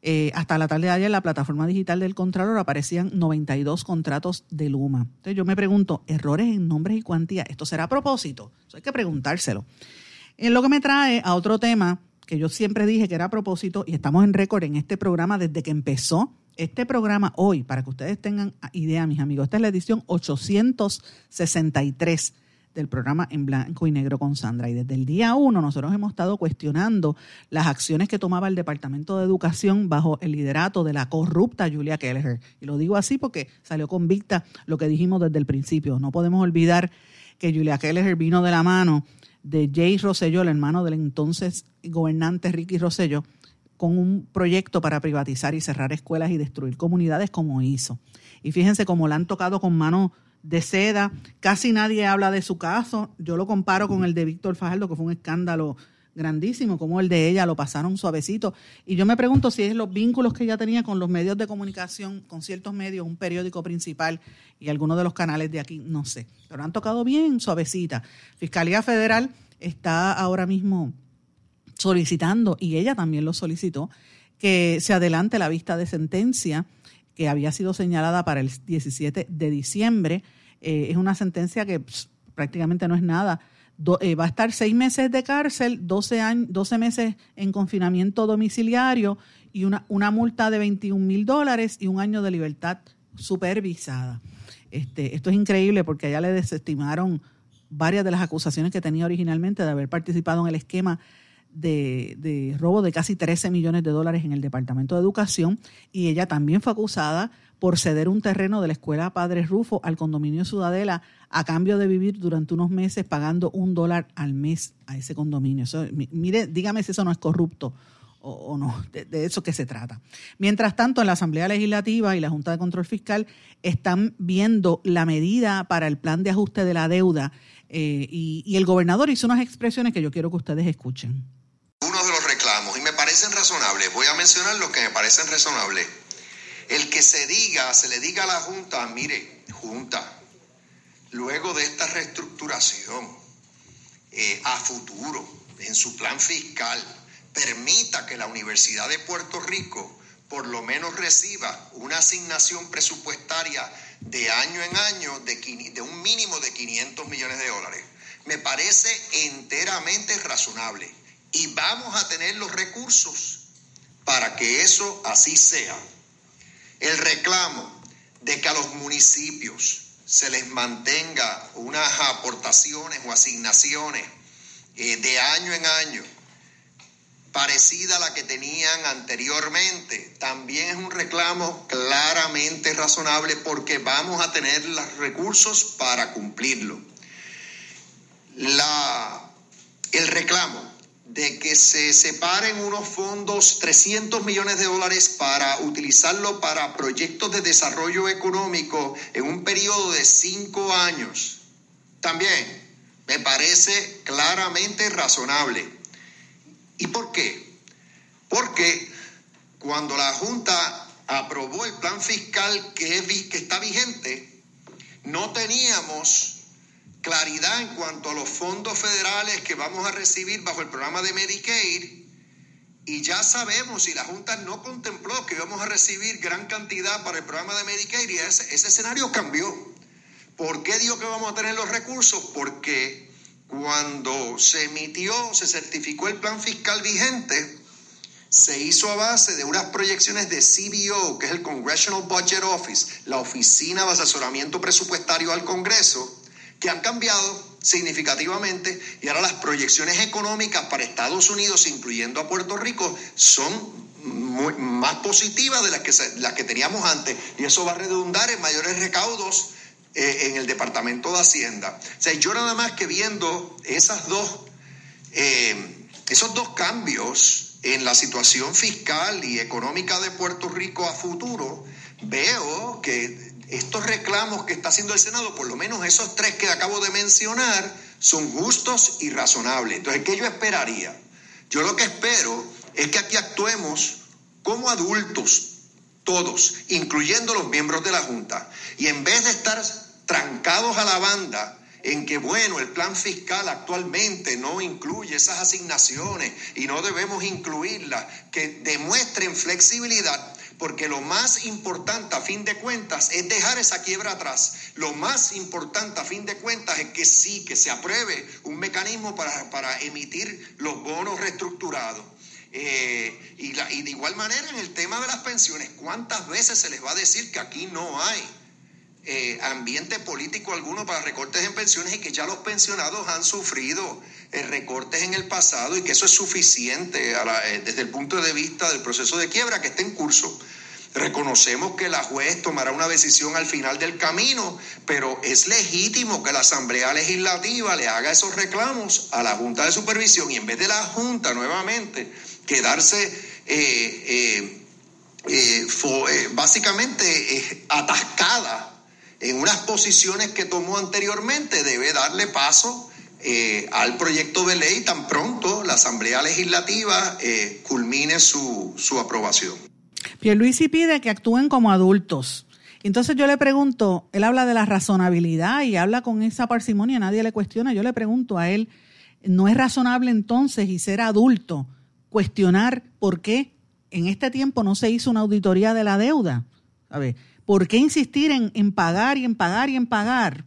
[SPEAKER 1] Eh, hasta la tarde de ayer en la plataforma digital del Contralor aparecían 92 contratos de Luma. Entonces yo me pregunto, errores en nombres y cuantías, ¿esto será a propósito? Eso hay que preguntárselo. Es lo que me trae a otro tema que yo siempre dije que era a propósito y estamos en récord en este programa desde que empezó este programa hoy, para que ustedes tengan idea, mis amigos. Esta es la edición 863 del programa en blanco y negro con Sandra. Y desde el día uno nosotros hemos estado cuestionando las acciones que tomaba el Departamento de Educación bajo el liderato de la corrupta Julia Kelleher. Y lo digo así porque salió convicta lo que dijimos desde el principio. No podemos olvidar que Julia Kelleher vino de la mano de Jay Rosselló, el hermano del entonces gobernante Ricky Rosselló, con un proyecto para privatizar y cerrar escuelas y destruir comunidades como hizo. Y fíjense cómo la han tocado con mano de seda. Casi nadie habla de su caso. Yo lo comparo con el de Víctor Fajardo, que fue un escándalo grandísimo, como el de ella lo pasaron suavecito. Y yo me pregunto si es los vínculos que ella tenía con los medios de comunicación, con ciertos medios, un periódico principal y algunos de los canales de aquí, no sé. Pero han tocado bien suavecita. Fiscalía Federal está ahora mismo solicitando, y ella también lo solicitó, que se adelante la vista de sentencia que había sido señalada para el 17 de diciembre. Eh, es una sentencia que prácticamente no es nada. Eh, va a estar seis meses de cárcel, 12, años, 12 meses en confinamiento domiciliario y una, una multa de 21 mil dólares y un año de libertad supervisada. Este, esto es increíble porque allá le desestimaron varias de las acusaciones que tenía originalmente de haber participado en el esquema de, robo de casi 13 millones de dólares en el Departamento de Educación y ella también fue acusada por ceder un terreno de la escuela Padre Rufo al condominio Ciudadela a cambio de vivir durante unos meses pagando un dólar al mes a ese condominio. mire, dígame si eso no es corrupto o, no, de, eso que se trata. Mientras tanto, en la Asamblea Legislativa y la Junta de Control Fiscal están viendo la medida para el plan de ajuste de la deuda eh, y el gobernador hizo unas expresiones que yo quiero que ustedes escuchen.
[SPEAKER 3] Uno de los reclamos, y me parecen razonables, voy a mencionar los que me parecen razonables. El que se diga, se le diga a la Junta, mire, Junta, luego de esta reestructuración eh, a futuro, en su plan fiscal, permita que la Universidad de Puerto Rico por lo menos reciba una asignación presupuestaria de año en año de, de, un mínimo de 500 millones de dólares. Me parece enteramente razonable y vamos a tener los recursos para que eso así sea. El reclamo de que a los municipios se les mantenga unas aportaciones o asignaciones eh, de año en año parecida a la que tenían anteriormente, también es un reclamo claramente razonable porque vamos a tener los recursos para cumplirlo. La, el reclamo de que se separen unos fondos, 300 millones de dólares, para utilizarlo para proyectos de desarrollo económico en un periodo de cinco años. También me parece claramente razonable. ¿Y por qué? Porque cuando la Junta aprobó el plan fiscal que, que está vigente, no teníamos claridad en cuanto a los fondos federales que vamos a recibir bajo el programa de Medicaid y ya sabemos si la Junta no contempló que íbamos a recibir gran cantidad para el programa de Medicaid y ese, ese escenario cambió. ¿Por qué digo que vamos a tener los recursos? Porque cuando se emitió, se certificó el plan fiscal vigente, se hizo a base de unas proyecciones de CBO, que es el Congressional Budget Office, la Oficina de Asesoramiento Presupuestario al Congreso, que han cambiado significativamente y ahora las proyecciones económicas para Estados Unidos, incluyendo a Puerto Rico, son más positivas de las que, las que teníamos antes y eso va a redundar en mayores recaudos eh, en el Departamento de Hacienda. O sea, yo nada más que viendo esas dos, eh, esos dos cambios en la situación fiscal y económica de Puerto Rico a futuro, veo que estos reclamos que está haciendo el Senado, por lo menos esos tres que acabo de mencionar, son justos y razonables. Entonces, ¿qué yo esperaría? Yo lo que espero es que aquí actuemos como adultos, todos, incluyendo los miembros de la Junta, y en vez de estar trancados a la banda en que, bueno, el plan fiscal actualmente no incluye esas asignaciones y no debemos incluirlas, que demuestren flexibilidad porque lo más importante a fin de cuentas es dejar esa quiebra atrás. Lo más importante a fin de cuentas es que sí, que se apruebe un mecanismo para, emitir los bonos reestructurados. Eh, y, y de igual manera en el tema de las pensiones, ¿cuántas veces se les va a decir que aquí no hay eh, ambiente político alguno para recortes en pensiones y que ya los pensionados han sufrido eh, recortes en el pasado y que eso es suficiente eh, desde el punto de vista del proceso de quiebra que está en curso. Reconocemos que la juez tomará una decisión al final del camino, pero es legítimo que la Asamblea Legislativa le haga esos reclamos a la Junta de Supervisión y en vez de la Junta nuevamente quedarse básicamente atascada en unas posiciones que tomó anteriormente, debe darle paso eh, al proyecto de ley tan pronto la Asamblea Legislativa eh, culmine su, su aprobación.
[SPEAKER 1] Pierluisi pide que actúen como adultos. Entonces yo le pregunto, él habla de la razonabilidad y habla con esa parsimonia, nadie le cuestiona. Yo le pregunto a él, ¿no es razonable entonces y ser adulto cuestionar por qué en este tiempo no se hizo una auditoría de la deuda? A ver, ¿Por qué insistir en, pagar y en pagar y en pagar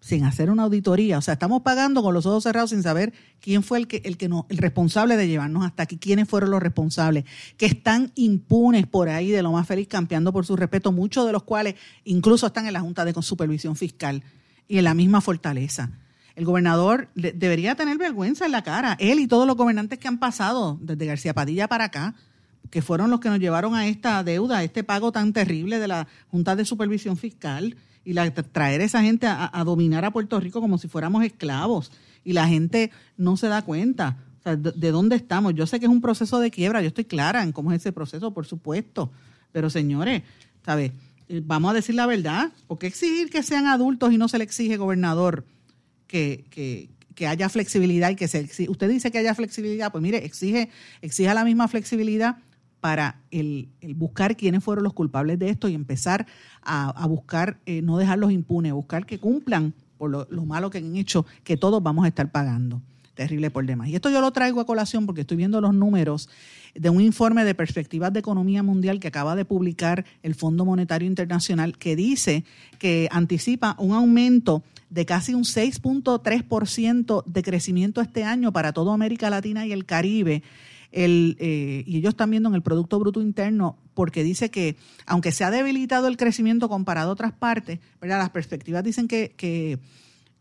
[SPEAKER 1] sin hacer una auditoría? O sea, estamos pagando con los ojos cerrados sin saber quién fue el que, el que no, el responsable de llevarnos hasta aquí, quiénes fueron los responsables, que están impunes por ahí de lo más feliz campeando por su respeto, muchos de los cuales incluso están en la Junta de Supervisión Fiscal y en la misma fortaleza. El gobernador debería tener vergüenza en la cara, él y todos los gobernantes que han pasado desde García Padilla para acá, que fueron los que nos llevaron a esta deuda, a este pago tan terrible de la Junta de Supervisión Fiscal y la, traer a esa gente a, dominar a Puerto Rico como si fuéramos esclavos. Y la gente no se da cuenta ¿de dónde estamos? Yo sé que es un proceso de quiebra, yo estoy clara en cómo es ese proceso, por supuesto, pero señores, ¿sabes? Eh, vamos a decir la verdad, ¿por qué exigir que sean adultos y no se le exige, gobernador, que, que, que haya flexibilidad y que se usted dice que haya flexibilidad, pues mire, exige, exija la misma flexibilidad para el, buscar quiénes fueron los culpables de esto y empezar a, buscar, eh, no dejarlos impunes, buscar que cumplan por lo, lo, malo que han hecho, que todos vamos a estar pagando. Terrible por demás. Y esto yo lo traigo a colación porque estoy viendo los números de un informe de perspectivas de economía mundial que acaba de publicar el Fondo Monetario Internacional que dice que anticipa un aumento de casi un 6.3% de crecimiento este año para toda América Latina y el Caribe. El, eh, y ellos están viendo en el Producto Bruto Interno, porque dice que aunque se ha debilitado el crecimiento comparado a otras partes, ¿verdad? las perspectivas dicen que,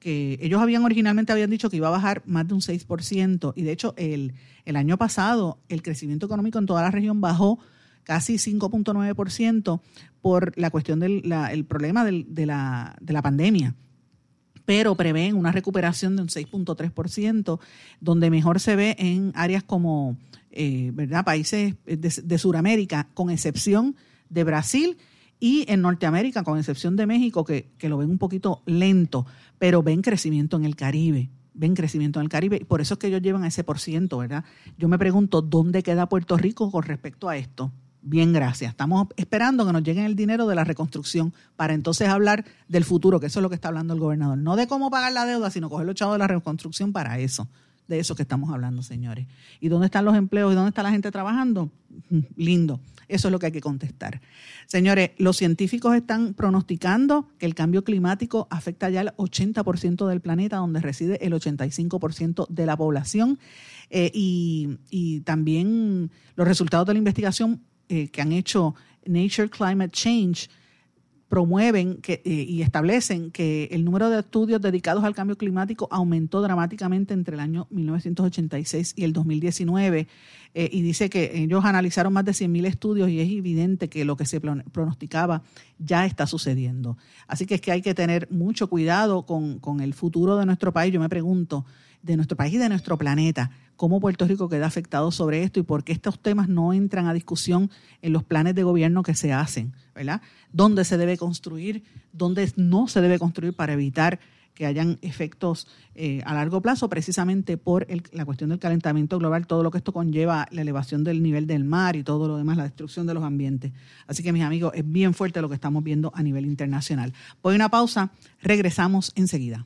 [SPEAKER 1] ellos habían originalmente habían dicho que iba a bajar más de un 6%, y de hecho el, el año pasado el crecimiento económico en toda la región bajó casi 5.9% por la cuestión del el problema del, de, la, de la pandemia pero prevén una recuperación de un 6.3%, donde mejor se ve en áreas como eh, ¿verdad? países de, Sudamérica, con excepción de Brasil, y en Norteamérica, con excepción de México, que, que, lo ven un poquito lento, pero ven crecimiento en el Caribe, ven crecimiento en el Caribe, y por eso es que ellos llevan ese por ciento, ¿verdad? Yo me pregunto, ¿dónde queda Puerto Rico con respecto a esto? Bien, gracias. Estamos esperando que nos llegue el dinero de la reconstrucción para entonces hablar del futuro, que eso es lo que está hablando el gobernador. No de cómo pagar la deuda, sino coger los chavos de la reconstrucción para eso. De eso que estamos hablando, señores. ¿Y dónde están los empleos y dónde está la gente trabajando? Lindo. Eso es lo que hay que contestar. Señores, los científicos están pronosticando que el cambio climático afecta ya al 80% del planeta, donde reside el 85% de la población. Eh, y también los resultados de la investigación eh, que han hecho Nature Climate Change promueven que, eh, y establecen que el número de estudios dedicados al cambio climático aumentó dramáticamente entre el año 1986 y el 2019 eh, y dice que ellos analizaron más de 100.000 estudios y es evidente que lo que se pronosticaba ya está sucediendo. Así que es que hay que tener mucho cuidado con, con el futuro de nuestro país. Yo me pregunto, de nuestro país y de nuestro planeta, cómo Puerto Rico queda afectado sobre esto y por qué estos temas no entran a discusión en los planes de gobierno que se hacen, ¿verdad? ¿Dónde se debe construir? ¿Dónde no se debe construir para evitar que hayan efectos eh, a largo plazo, precisamente por la cuestión del calentamiento global, todo lo que esto conlleva, la elevación del nivel del mar y todo lo demás, la destrucción de los ambientes. Así que, mis amigos, es bien fuerte lo que estamos viendo a nivel internacional. Voy una pausa, regresamos enseguida.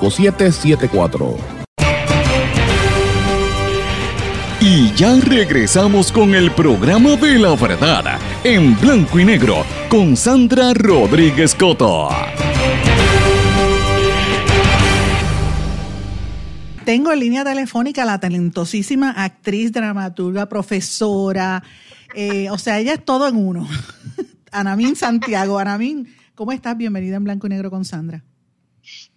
[SPEAKER 2] Y ya regresamos con el programa de la verdad en blanco y negro con Sandra Rodríguez Coto.
[SPEAKER 1] Tengo en línea telefónica a la talentosísima actriz, dramaturga, profesora. eh, o sea, ella es todo en uno. Anamín Santiago. Anamín, ¿cómo estás? Bienvenida en Blanco y Negro con Sandra.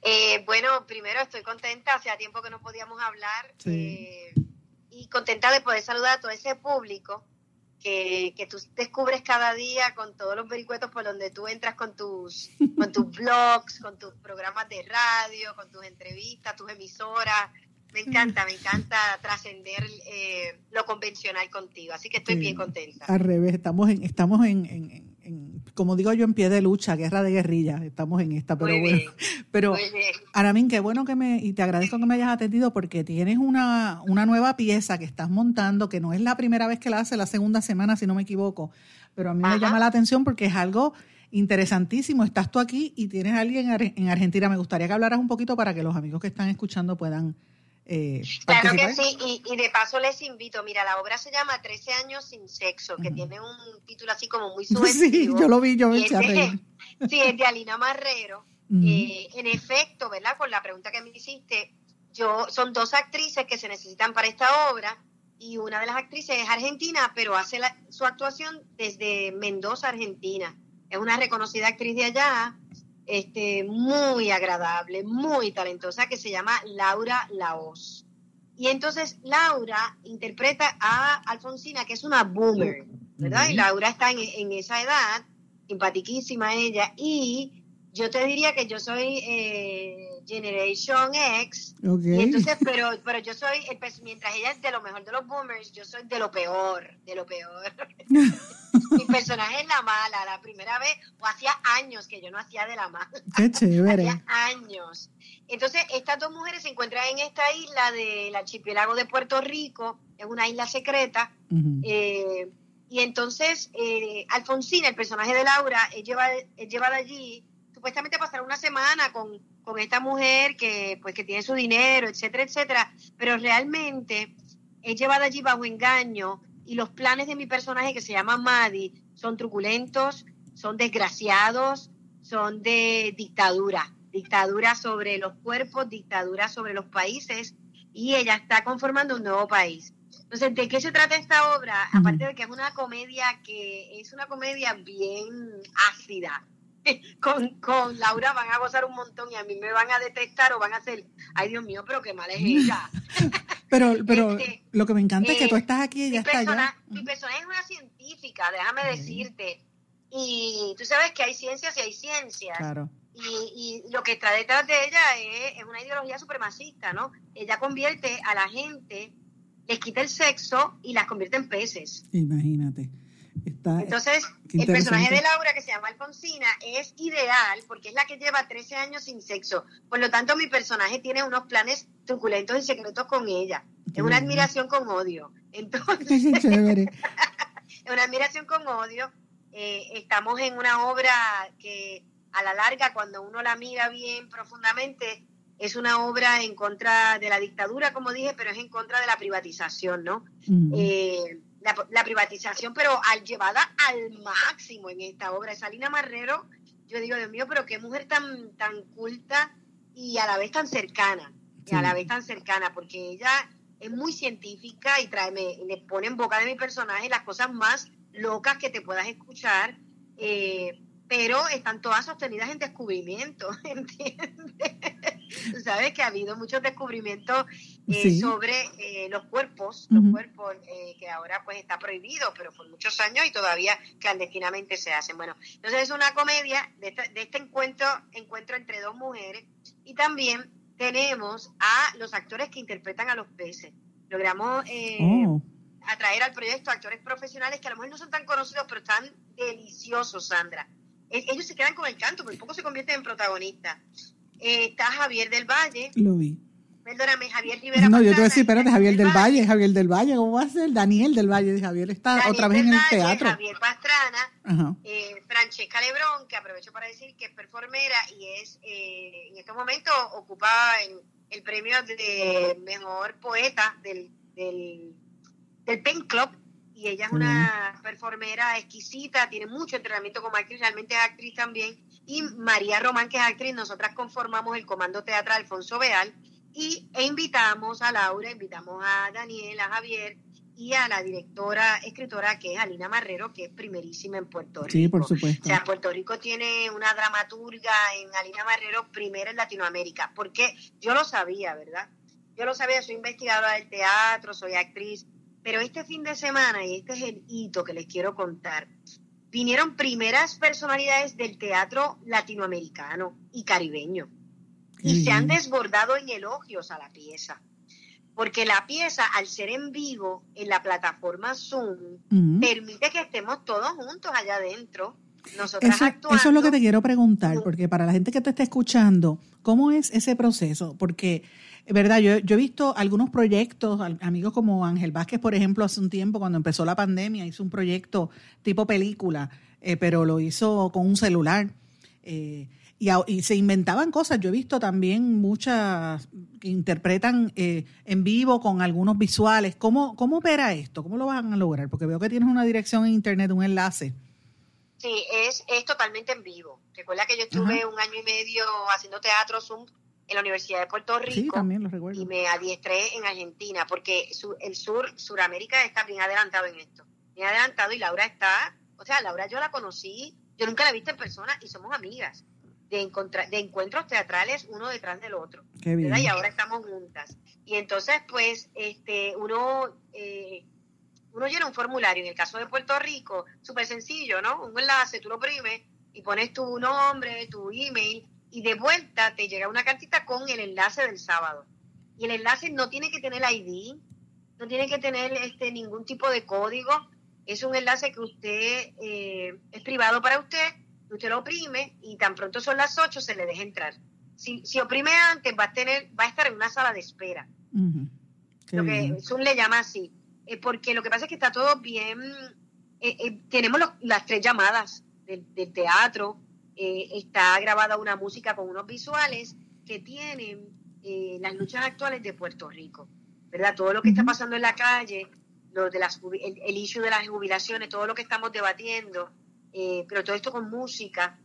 [SPEAKER 4] Eh, bueno, primero estoy contenta, hacía tiempo que no podíamos hablar
[SPEAKER 1] Sí.
[SPEAKER 4] eh, y contenta de poder saludar a todo ese público que, que tú descubres cada día con todos los vericuetos por donde tú entras con tus, con tus blogs, con tus programas de radio, con tus entrevistas, tus emisoras. Me encanta, me encanta trascender eh, lo convencional contigo, así que estoy bien contenta.
[SPEAKER 1] Al revés, estamos en, estamos en, en- en- como digo yo, en pie de lucha, guerra de guerrilla. Estamos en esta, pero
[SPEAKER 4] Muy
[SPEAKER 1] bueno.
[SPEAKER 4] bien,
[SPEAKER 1] Pero. Aramín, qué bueno que me, y te agradezco que me hayas atendido porque tienes una, una nueva pieza que estás montando, que no es la primera vez que la hace, la segunda semana, si no me equivoco, pero a mí me llama la atención porque es algo interesantísimo. Estás tú aquí y tienes a alguien en Argentina. Me gustaría que hablaras un poquito para que los amigos que están escuchando puedan eh,
[SPEAKER 4] Claro que sí, y, y de paso les invito, mira, la obra se llama 13 años sin sexo, que tiene un título así como muy
[SPEAKER 1] Sí,
[SPEAKER 4] subjetivo.
[SPEAKER 1] yo lo vi, yo me
[SPEAKER 4] Y
[SPEAKER 1] eché a
[SPEAKER 4] es de-
[SPEAKER 1] reír.
[SPEAKER 4] Sí, es de Alina Marrero. Eh, en efecto, ¿verdad? Con la pregunta que me hiciste, yo son dos actrices que se necesitan para esta obra y una de las actrices es argentina, pero hace la- su actuación desde Mendoza, Argentina. Es una reconocida actriz de allá, este, muy agradable, muy talentosa, que se llama Laura Laos. Y entonces Laura interpreta a Alfonsina, que es una boomer, ¿verdad? Y Laura está en, en esa edad, simpatiquísima ella, y yo te diría que yo soy eh, Generation X,
[SPEAKER 1] Ok.
[SPEAKER 4] y entonces, pero, pero yo soy, el pers- mientras ella es de lo mejor de los boomers, yo soy de lo peor, de lo peor. Mi personaje es la mala, la primera vez, o hacía años que yo no hacía de la mala.
[SPEAKER 1] Qué chévere.
[SPEAKER 4] Hacía años. Entonces, estas dos mujeres se encuentran en esta isla del archipiélago de Puerto Rico, es una isla secreta, eh, y entonces eh, Alfonsina, el personaje de Laura, es llevada, es llevada allí supuestamente a pasar una semana con, con esta mujer que pues que tiene su dinero, etcétera, etcétera, pero realmente es llevada allí bajo engaño y los planes de mi personaje que se llama Maddie son truculentos, son desgraciados, son de dictadura, dictadura sobre los cuerpos, dictadura sobre los países y ella está conformando un nuevo país. Entonces, ¿de qué se trata esta obra? Aparte de que es una comedia que es una comedia bien ácida. Con, con Laura van a gozar un montón y a mí me van a detestar o van a hacer, ay Dios mío, pero qué mal es ella.
[SPEAKER 1] Pero, pero
[SPEAKER 4] Este,
[SPEAKER 1] lo que me encanta es que
[SPEAKER 4] eh,
[SPEAKER 1] tú estás aquí y
[SPEAKER 4] mi,
[SPEAKER 1] está
[SPEAKER 4] persona-
[SPEAKER 1] allá.
[SPEAKER 4] mi personaje es una científica, déjame decirte. Y tú sabes que hay ciencias y hay ciencias.
[SPEAKER 1] Claro.
[SPEAKER 4] Y, y lo que está detrás de ella es, es una ideología supremacista, ¿no? Ella convierte a la gente, les quita el sexo y las convierte en peces.
[SPEAKER 1] Imagínate. Está,
[SPEAKER 4] Entonces, el personaje de Laura, que se llama Alfonsina, es ideal porque es la que lleva 13 años sin sexo. Por lo tanto, mi personaje tiene unos planes truculentos y secretos con ella. Es una admiración con odio. Entonces, es una admiración con odio. Eh, estamos en una obra que a la larga, cuando uno la mira bien profundamente, es una obra en contra de la dictadura, como dije, pero es en contra de la privatización, ¿no?
[SPEAKER 1] Mm.
[SPEAKER 4] Eh, la, la privatización, pero al llevada al máximo en esta obra. Salina Marrero, yo digo, Dios mío, pero qué mujer tan, tan culta y a la vez tan cercana, y
[SPEAKER 1] Sí.
[SPEAKER 4] a la vez tan cercana, porque ella es muy científica y trae, me, le pone en boca de mi personaje las cosas más locas que te puedas escuchar, eh, pero están todas sostenidas en descubrimiento, ¿entiendes? Sabes que ha habido muchos descubrimientos eh,
[SPEAKER 1] Sí.
[SPEAKER 4] sobre eh, los cuerpos, los cuerpos eh, que ahora pues está prohibido, pero por muchos años y todavía clandestinamente se hacen. Bueno, entonces es una comedia de este, de este encuentro, encuentro entre dos mujeres y también tenemos a los actores que interpretan a los peces. Logramos eh,
[SPEAKER 1] Oh,
[SPEAKER 4] atraer al proyecto actores profesionales que a lo mejor no son tan conocidos, pero están deliciosos, Sandra. E- Ellos se quedan con el canto, porque poco se convierten en protagonistas. Está Javier del Valle,
[SPEAKER 1] lo vi.
[SPEAKER 4] Perdóname, Javier Rivera.
[SPEAKER 1] No, yo te voy a decir, espérate, Javier del
[SPEAKER 4] Valle,
[SPEAKER 1] Valle, Javier del Valle, ¿cómo va a ser? Daniel del Valle, Javier está
[SPEAKER 4] Daniel
[SPEAKER 1] otra vez en el
[SPEAKER 4] Valle,
[SPEAKER 1] teatro.
[SPEAKER 4] Javier Pastrana, eh, Francesca Lebrón, que aprovecho para decir que es performera y es eh, en estos momentos ocupa el, el premio de mejor poeta del, del, del Pen Club y ella es una performera exquisita, tiene mucho entrenamiento como actriz, realmente es actriz también. Y María Román, que es actriz, nosotras conformamos el Comando Teatral Alfonso Beal, Y, e invitamos a Laura, invitamos a Daniel, a Javier y a la directora, escritora que es Alina Marrero, que es primerísima en Puerto Rico.
[SPEAKER 1] Sí, por supuesto.
[SPEAKER 4] O sea, Puerto Rico tiene una dramaturga en Alina Marrero, primera en Latinoamérica, porque yo lo sabía, ¿verdad? Yo lo sabía, soy investigadora del teatro, soy actriz, pero este fin de semana, y este es el hito que les quiero contar, vinieron primeras personalidades del teatro latinoamericano y caribeño. Y se han desbordado en elogios a la pieza porque la pieza, al ser en vivo en la plataforma Zoom, permite que estemos todos juntos allá adentro. Nosotras
[SPEAKER 1] eso,
[SPEAKER 4] actuando.
[SPEAKER 1] eso es lo que te quiero preguntar, porque para la gente que te está escuchando, ¿cómo es ese proceso? Porque, verdad, yo, yo he visto algunos proyectos, amigos como Ángel Vázquez, por ejemplo, hace un tiempo, cuando empezó la pandemia, hizo un proyecto tipo película, eh, pero lo hizo con un celular. Eh, y, se inventaban cosas. Yo he visto también muchas que interpretan eh, en vivo con algunos visuales. ¿Cómo, ¿Cómo opera esto? ¿Cómo lo van a lograr? Porque veo que tienes una dirección en internet, un enlace.
[SPEAKER 4] Sí, es, es totalmente en vivo. Recuerda que yo estuve un año y medio haciendo teatro Zoom en la Universidad de Puerto Rico.
[SPEAKER 1] Sí, también lo recuerdo.
[SPEAKER 4] Y me adiestré en Argentina, porque el sur, Suramérica está bien adelantado en esto. Bien adelantado y Laura está, o sea, Laura yo la conocí, yo nunca la he visto en persona y somos amigas de, de encuentros teatrales uno detrás del otro. Y ahora estamos juntas. Y entonces, pues, este, uno, eh, uno llena un formulario. En el caso de Puerto Rico, súper sencillo, ¿no? Un enlace, tú lo oprimes y pones tu nombre, tu email, y de vuelta te llega una cartita con el enlace del sábado. Y el enlace no tiene que tener ID, no tiene que tener este ningún tipo de código. Es un enlace que usted eh, es privado para usted usted lo oprime y tan pronto son las 8 se le deja entrar. Si, si oprime antes va a tener, va a estar en una sala de espera. Lo que Zoom le llama así. Eh, porque lo que pasa es que está todo bien. Eh, eh, tenemos las tres llamadas del, teatro. está grabada una música con unos visuales que tienen las luchas actuales de Puerto Rico. ¿Verdad? Todo lo que está pasando en la calle, lo de las, el, el issue de las jubilaciones, todo lo que estamos debatiendo eh, pero todo esto con música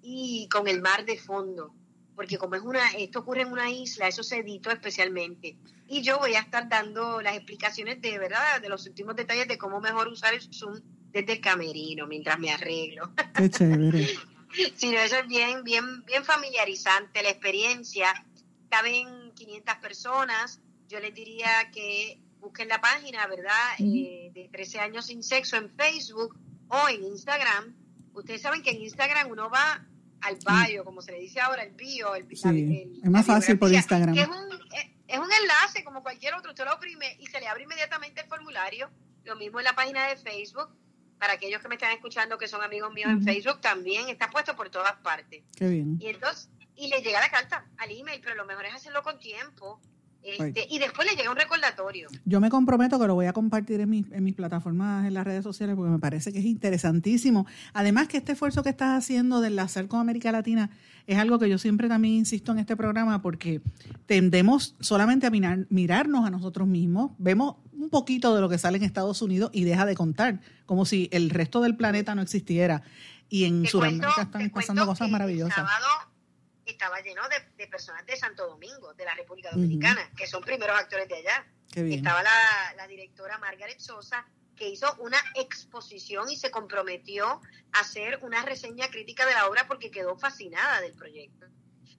[SPEAKER 4] y con el mar de fondo, porque como es una, esto ocurre en una isla, eso se editó especialmente. Y yo voy a estar dando las explicaciones de verdad, de los últimos detalles de cómo mejor usar el Zoom desde el camerino mientras me arreglo.
[SPEAKER 1] Qué chévere.
[SPEAKER 4] sí, eso es bien, bien, bien familiarizante, la experiencia. Caben 500 personas, yo les diría que busquen la página, ¿verdad? Eh, de 13 años sin sexo en Facebook o en Instagram. Ustedes saben que en Instagram uno va al bio, como se le dice ahora, el bio, el,
[SPEAKER 1] sí, es más fácil por Instagram.
[SPEAKER 4] es, un, es, un, enlace como cualquier otro, usted lo oprime y se le abre inmediatamente el formulario. Lo mismo en la página de Facebook. Para aquellos que me están escuchando que son amigos míos en Facebook, también está puesto por todas partes.
[SPEAKER 1] Qué bien.
[SPEAKER 4] Y entonces, y le llega la carta al email, pero lo mejor es hacerlo con tiempo este, y después le llega un recordatorio.
[SPEAKER 1] Yo me comprometo que lo voy a compartir en, en mis plataformas, en las redes sociales, porque me parece que es interesantísimo. Además que este esfuerzo que estás haciendo de enlazar con América Latina es algo que yo siempre también insisto en este programa, porque tendemos solamente a mirar, mirarnos a nosotros mismos, vemos un poquito de lo que sale en Estados Unidos y deja de contar, como si el resto del planeta no existiera. Y en Sudamérica están pasando cosas maravillosas
[SPEAKER 4] estaba lleno de, personas de Santo Domingo, de la República Dominicana, que son primeros actores de allá. Estaba la, directora Margaret Sosa, que hizo una exposición y se comprometió a hacer una reseña crítica de la obra porque quedó fascinada del proyecto.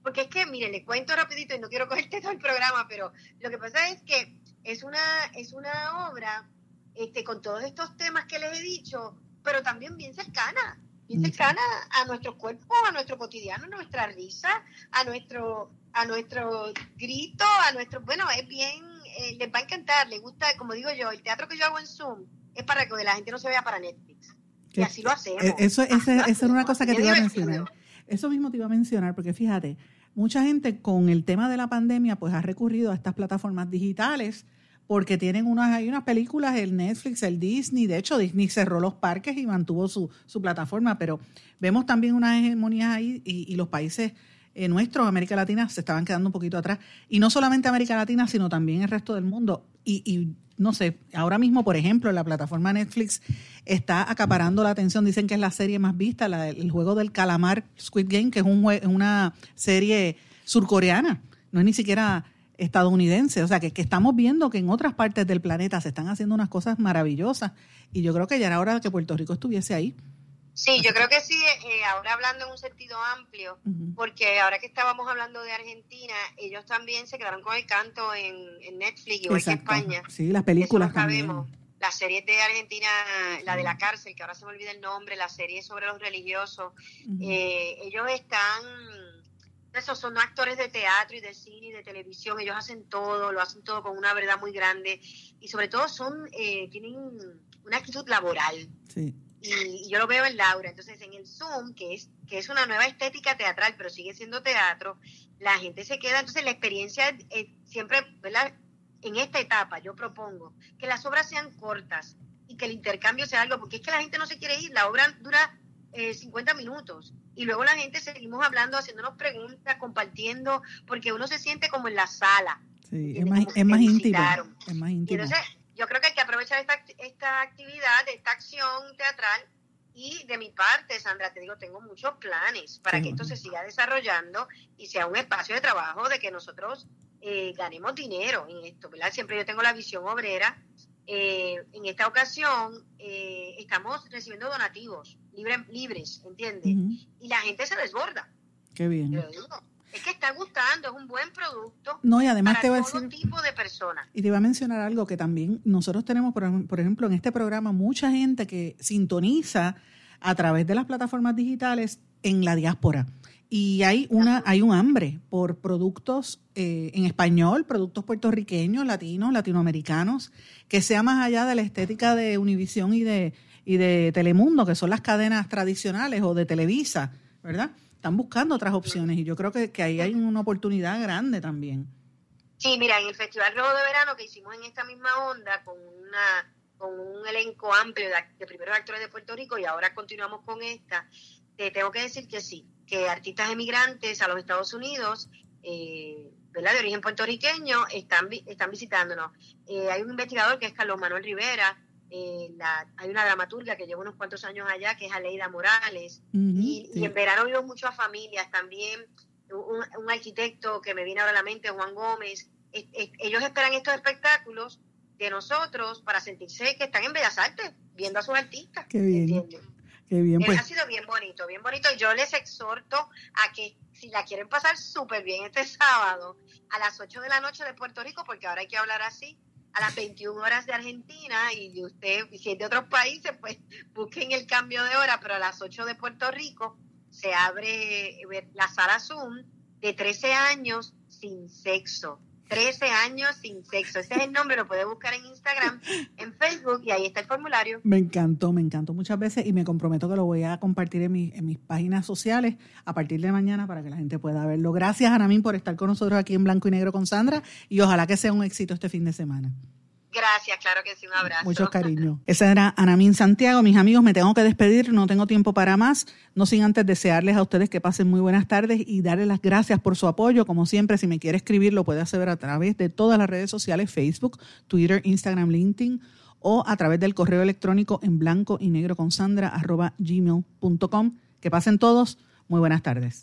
[SPEAKER 4] Porque es que, miren, les cuento rapidito y no quiero cogerte todo el programa, pero lo que pasa es que es una, es una obra este, con todos estos temas que les he dicho, pero también bien cercana bien cercana a nuestro cuerpo, a nuestro cotidiano, a nuestra risa, a nuestro, a nuestro grito, a nuestro, bueno, es bien, eh, les va a encantar, les gusta, como digo yo, el teatro que yo hago en Zoom es para que la gente no se vea para Netflix. Y así lo hacemos.
[SPEAKER 1] Eh, eso, esa, es una cosa que te iba a mencionar. Eso mismo te iba a mencionar, porque fíjate, mucha gente con el tema de la pandemia, pues ha recurrido a estas plataformas digitales porque tienen unas, hay unas películas, el Netflix, el Disney, de hecho Disney cerró los parques y mantuvo su, su plataforma, pero vemos también unas hegemonías ahí y, los países eh, nuestros, América Latina, se estaban quedando un poquito atrás. Y no solamente América Latina, sino también el resto del mundo. Y, y no sé, ahora mismo, por ejemplo, la plataforma Netflix está acaparando la atención, dicen que es la serie más vista, la, el juego del calamar Squid Game, que es un, una serie surcoreana, no es ni siquiera estadounidense. O sea, que, que, estamos viendo que en otras partes del planeta se están haciendo unas cosas maravillosas y yo creo que ya era hora de que Puerto Rico estuviese ahí.
[SPEAKER 4] Sí, yo creo que sí, eh, ahora hablando en un sentido amplio, porque ahora que estábamos hablando de Argentina, ellos también se quedaron con el canto en, Netflix, igual que España.
[SPEAKER 1] Sí, las películas también.
[SPEAKER 4] Las series de Argentina, la de la cárcel, que ahora se me olvida el nombre, la serie sobre los religiosos, eh, ellos están esos son actores de teatro y de cine y de televisión, ellos hacen todo, lo hacen todo con una verdad muy grande y sobre todo son eh, tienen una actitud laboral. Sí y, yo lo veo en Laura. Entonces, en el Zoom, que es, que es una nueva estética teatral, pero sigue siendo teatro, la gente se queda. Entonces, la experiencia siempre, ¿verdad? En esta etapa, yo propongo que las obras sean cortas y que el intercambio sea algo, porque es que la gente no se quiere ir. La obra dura eh, 50 minutos y luego la gente seguimos hablando, haciéndonos preguntas, compartiendo, porque uno se siente como en la sala.
[SPEAKER 1] Sí, es más, es más íntimo. Es más íntimo
[SPEAKER 4] yo creo que hay que aprovechar esta, esta actividad, esta acción teatral y de mi parte, Sandra, te digo, tengo muchos planes para que esto se siga desarrollando y sea un espacio de trabajo de que nosotros eh, ganemos dinero en esto, ¿verdad? Siempre yo tengo la visión obrera. Eh, en esta ocasión eh, estamos recibiendo donativos libres, ¿entiendes? Y la gente se desborda.
[SPEAKER 1] Qué bien.
[SPEAKER 4] Es que está gustando, es un buen producto.
[SPEAKER 1] No, y además
[SPEAKER 4] para
[SPEAKER 1] te va
[SPEAKER 4] todo tipo de personas.
[SPEAKER 1] Y te iba a mencionar algo que también nosotros tenemos, por, ejemplo, en este programa, mucha gente que sintoniza a través de las plataformas digitales en la diáspora. Y hay una, hay un hambre por productos eh, en español, productos puertorriqueños, latinos, latinoamericanos, que sea más allá de la estética de Univisión y de, y de Telemundo, que son las cadenas tradicionales, o de Televisa, ¿verdad? están buscando otras opciones y yo creo que, que ahí hay una oportunidad grande también.
[SPEAKER 4] Sí, mira, en el Festival Rojo de Verano que hicimos en esta misma onda con una con un elenco amplio de, primeros actores de Puerto Rico y ahora continuamos con esta, te tengo que decir que sí, que artistas emigrantes a los Estados Unidos, eh, ¿verdad? de origen puertorriqueño, están, están visitándonos. Eh, hay un investigador que es Carlos Manuel Rivera, eh, hay una dramaturga que lleva unos cuantos años allá, que es Aleida Morales, y, en verano vimos mucho a familias, también un, arquitecto que me viene ahora a la mente, Juan Gómez, ellos esperan estos espectáculos de nosotros para sentirse que están en Bellas Artes, viendo a sus artistas.
[SPEAKER 1] Qué bien. Qué bien,
[SPEAKER 4] pues. Ha sido bien bonito, bien bonito. Y yo les exhorto a que si la quieren pasar súper bien este sábado, a las 8 de la noche de Puerto Rico, porque ahora hay que hablar así, a las 21 horas de Argentina y usted, si es de otros países, pues busquen el cambio de hora, pero a las 8 de Puerto Rico se abre eh, la sala Zoom de 13 años sin sexo. 13 años sin sexo. Ese es el nombre, lo puede buscar en Instagram, en Facebook y ahí está el formulario.
[SPEAKER 1] Me encantó, me encantó muchas veces y me comprometo que lo voy a compartir en, en mis páginas sociales a partir de mañana para que la gente pueda verlo. Gracias, Anamín, por estar con nosotros aquí en Blanco y Negro con Sandra y ojalá que sea un éxito este fin de semana.
[SPEAKER 4] Gracias, claro que sí, un abrazo.
[SPEAKER 1] Mucho cariño. Esa era Anamín Santiago. Mis amigos, me tengo que despedir, no tengo tiempo para más, no sin antes desearles a ustedes que pasen muy buenas tardes y darles las gracias por su apoyo. Como siempre, si me quiere escribir, lo puede hacer a través de todas las redes sociales, Facebook, Twitter, Instagram, LinkedIn o a través del correo electrónico en blanco y negro con Sandra arroba gmail.com. Que pasen todos, muy buenas tardes.